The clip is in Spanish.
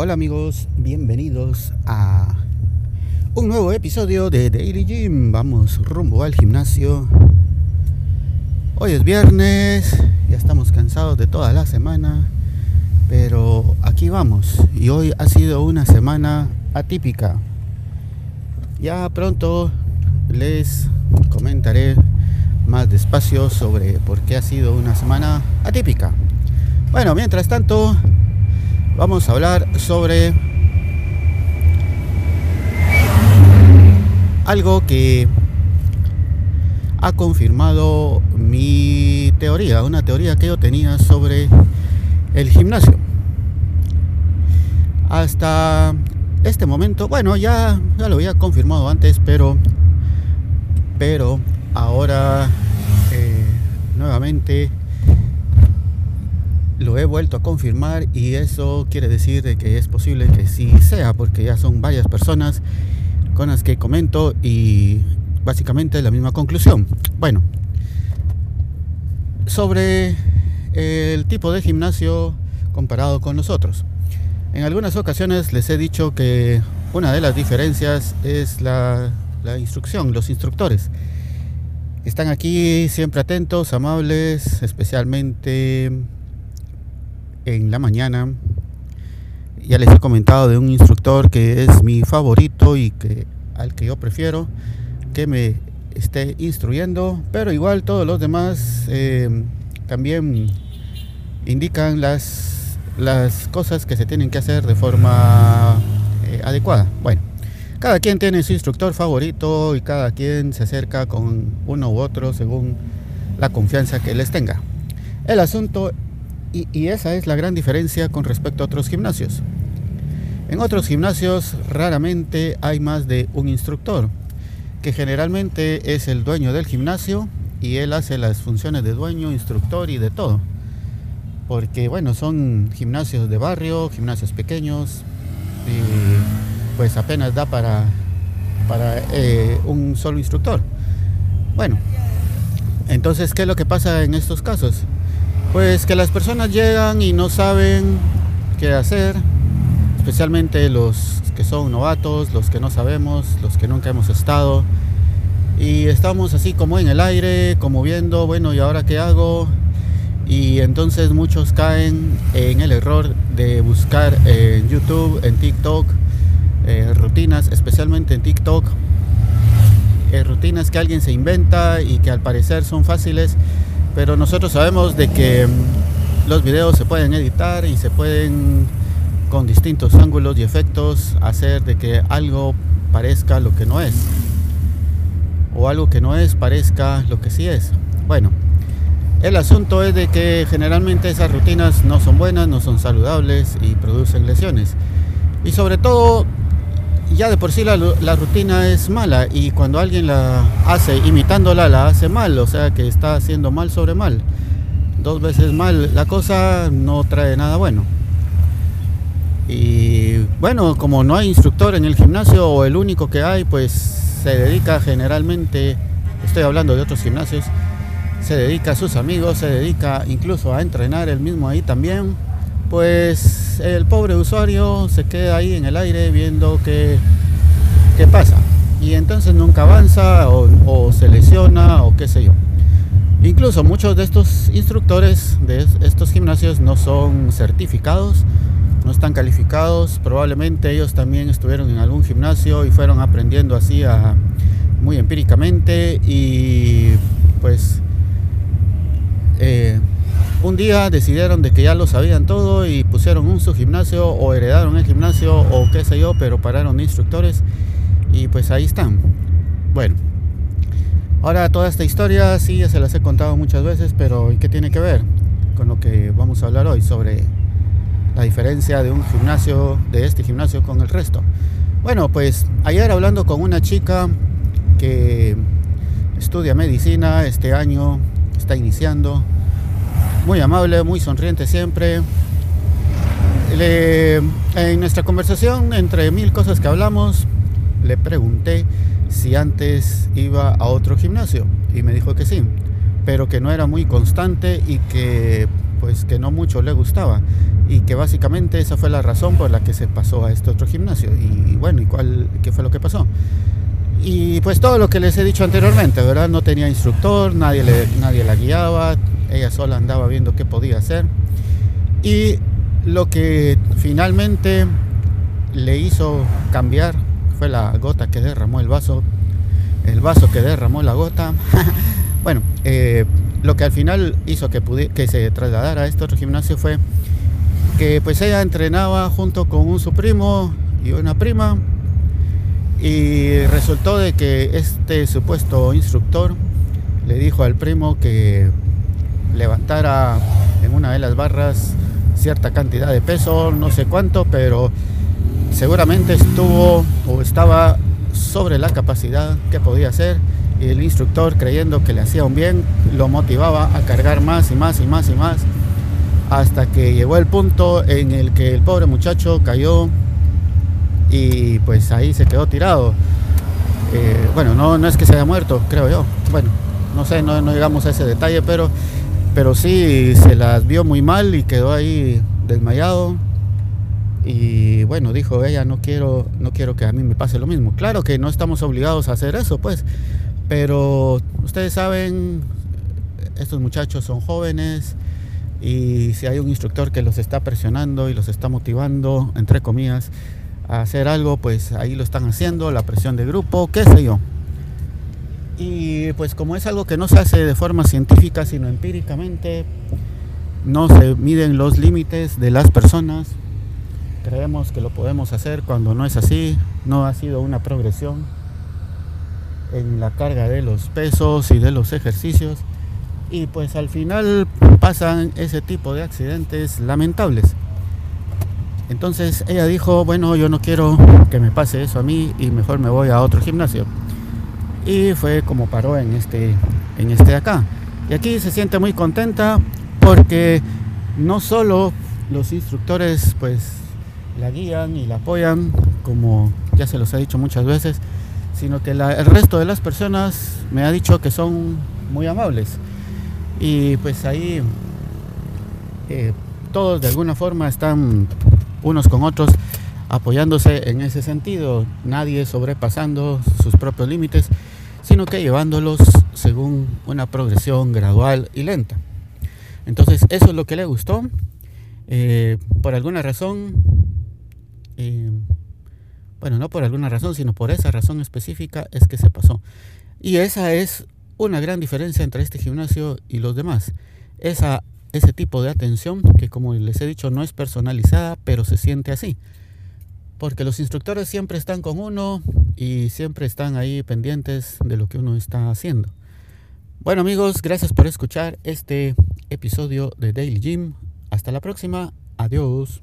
hola amigos, bienvenidos a un nuevo episodio de Daily Gym. Vamos rumbo al gimnasio. Hoy es viernes, ya estamos cansados de toda la semana, pero aquí vamos. Y hoy ha sido una semana atípica. Ya pronto les comentaré más despacio sobre por qué ha sido una semana atípica. Bueno, mientras tanto, vamos a hablar sobre algo que ha confirmado mi teoría, una teoría que yo tenía sobre el gimnasio. Hasta este momento, bueno, ya, ya lo había confirmado antes, pero, pero ahora eh, nuevamente lo he vuelto a confirmar y eso quiere decir de que es posible que sí sea, porque ya son varias personas con las que comento y básicamente la misma conclusión. Bueno, sobre el tipo de gimnasio comparado con nosotros. En algunas ocasiones les he dicho que una de las diferencias es la instrucción, los instructores. Están aquí siempre atentos, amables, especialmente en la mañana. Ya les he comentado de un instructor que es mi favorito y que al que yo prefiero que me esté instruyendo, pero igual todos los demás eh, también indican las, las cosas que se tienen que hacer de forma eh, adecuada. Bueno, cada quien tiene su instructor favorito y cada quien se acerca con uno u otro según la confianza que les tenga. El asunto y, esa es la gran diferencia con respecto a otros gimnasios. En otros gimnasios raramente hay más de un instructor, que generalmente es el dueño del gimnasio y él hace las funciones de dueño, instructor y de todo. Porque bueno, son gimnasios de barrio, gimnasios pequeños y pues apenas da para, para eh, un solo instructor. Bueno, entonces, ¿qué es lo que pasa en estos casos? Pues que las personas llegan y no saben qué hacer, especialmente los que son novatos, los que no sabemos, los que nunca hemos estado. Y estamos así como en el aire, como viendo, bueno, ¿y ahora qué hago? Y entonces muchos caen en el error de buscar en YouTube, en TikTok, eh, rutinas, especialmente en TikTok, eh, rutinas que alguien se inventa y que al parecer son fáciles pero nosotros sabemos de que mm, los videos se pueden editar y se pueden con distintos ángulos y efectos hacer de que algo parezca lo que no es o algo que no es parezca lo que sí es. Bueno, el asunto es de que generalmente esas rutinas no son buenas, no son saludables y producen lesiones. Y sobre todo ya de por sí la, rutina es mala y cuando alguien la hace imitándola la hace mal, o sea que está haciendo mal sobre mal. Dos veces mal la cosa no trae nada bueno. Y bueno, como no hay instructor en el gimnasio o el único que hay, pues se dedica generalmente, estoy hablando de otros gimnasios, se dedica a sus amigos, se dedica incluso a entrenar el mismo ahí también pues el pobre usuario se queda ahí en el aire viendo qué, qué pasa. Y entonces nunca avanza o, se lesiona o qué sé yo. Incluso muchos de estos instructores de estos gimnasios no son certificados, no están calificados. Probablemente ellos también estuvieron en algún gimnasio y fueron aprendiendo así muy empíricamente y pues eh, un día decidieron de que ya lo sabían todo y pusieron un su gimnasio o heredaron el gimnasio o qué sé yo, pero pararon instructores y pues ahí están. Bueno, ahora toda esta historia sí ya se las he contado muchas veces, pero ¿y qué tiene que ver con lo que vamos a hablar hoy sobre la diferencia de un gimnasio, de este gimnasio con el resto? Bueno, pues ayer hablando con una chica que estudia medicina este año, está iniciando, muy amable, muy sonriente siempre. en nuestra conversación, entre mil cosas que hablamos, le pregunté si antes iba a otro gimnasio y me dijo que sí, pero que no era muy constante y que pues que no mucho le gustaba. y que básicamente esa fue la razón por la que se pasó a este otro gimnasio. Y bueno, ¿y cuál, qué fue lo que pasó? Y pues todo lo que les he dicho anteriormente, ¿verdad? No tenía instructor, nadie, le, nadie la guiaba, ella sola andaba viendo qué podía hacer. Y lo que finalmente le hizo cambiar fue la gota que derramó el vaso, el vaso que derramó la gota. bueno, eh, lo que al final hizo que, que se trasladara a este otro gimnasio fue que pues ella entrenaba junto con un su primo y una prima y resultó de que este supuesto instructor le dijo al primo que levantara en una de las barras cierta cantidad de peso, no sé cuánto, pero seguramente estuvo o estaba sobre la capacidad que podía hacer y el instructor creyendo que le hacía un bien lo motivaba a cargar más y más y más y más hasta que llegó el punto en el que el pobre muchacho cayó y pues ahí se quedó tirado. Eh, bueno, no, no es que se haya muerto, creo yo. Bueno, no sé, no, no llegamos a ese detalle, pero, pero sí se las vio muy mal y quedó ahí desmayado. Y bueno, dijo ella, no quiero, no quiero que a mí me pase lo mismo. Claro que no estamos obligados a hacer eso, pues. Pero ustedes saben, estos muchachos son jóvenes, y si hay un instructor que los está presionando y los está motivando, entre comillas, a hacer algo, pues ahí lo están haciendo, la presión de grupo, qué sé yo. Y pues como es algo que no se hace de forma científica, sino empíricamente, no se miden los límites de las personas. Creemos que lo podemos hacer cuando no es así, no ha sido una progresión en la carga de los pesos y de los ejercicios y pues al final pasan ese tipo de accidentes lamentables. Entonces ella dijo, bueno, yo no quiero que me pase eso a mí y mejor me voy a otro gimnasio. Y fue como paró en este, en este de acá. Y aquí se siente muy contenta porque no solo los instructores pues la guían y la apoyan, como ya se los he dicho muchas veces, sino que el resto de las personas me ha dicho que son muy amables y pues ahí eh, todos de alguna forma están unos con otros apoyándose en ese sentido, nadie sobrepasando sus propios límites, sino que llevándolos según una progresión gradual y lenta. Entonces eso es lo que le gustó. Eh, por alguna razón, eh, bueno, no por alguna razón, sino por esa razón específica es que se pasó. Y esa es una gran diferencia entre este gimnasio y los demás. Esa, ese tipo de atención que como les he dicho no es personalizada, pero se siente así. Porque los instructores siempre están con uno y siempre están ahí pendientes de lo que uno está haciendo. Bueno amigos, gracias por escuchar este episodio de Daily Gym. Hasta la próxima. Adiós.